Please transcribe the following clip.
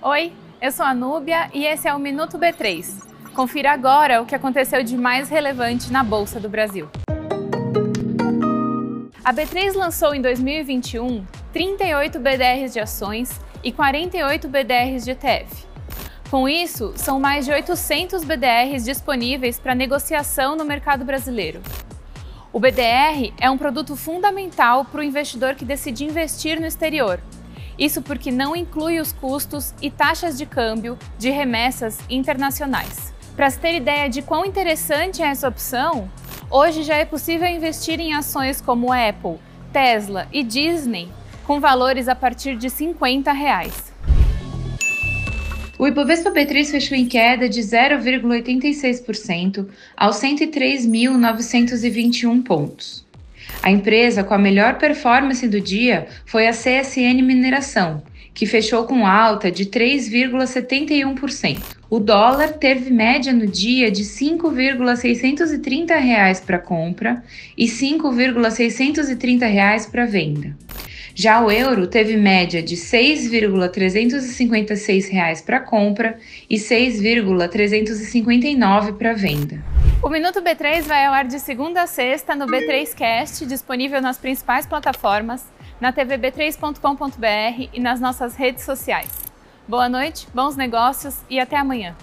Oi, eu sou a Núbia e esse é o Minuto B3. Confira agora o que aconteceu de mais relevante na Bolsa do Brasil. A B3 lançou em 2021 38 BDRs de ações e 48 BDRs de ETF. Com isso, são mais de 800 BDRs disponíveis para negociação no mercado brasileiro. O BDR é um produto fundamental para o investidor que decide investir no exterior. Isso porque não inclui os custos e taxas de câmbio de remessas internacionais. Para se ter ideia de quão interessante é essa opção, hoje já é possível investir em ações como Apple, Tesla e Disney com valores a partir de 50 reais. O Ibovespa B3 fechou em queda de 0,86% aos 103.921 pontos. A empresa com a melhor performance do dia foi a CSN Mineração, que fechou com alta de 3,71%. O dólar teve média no dia de R$ 5,630 para compra e R$ 5,630 para venda. Já o euro teve média de R$ 6,356 para compra e R$ 6,359 para venda. O Minuto B3 vai ao ar de segunda a sexta no B3Cast, disponível nas principais plataformas, na tvb3.com.br e nas nossas redes sociais. Boa noite, bons negócios e até amanhã.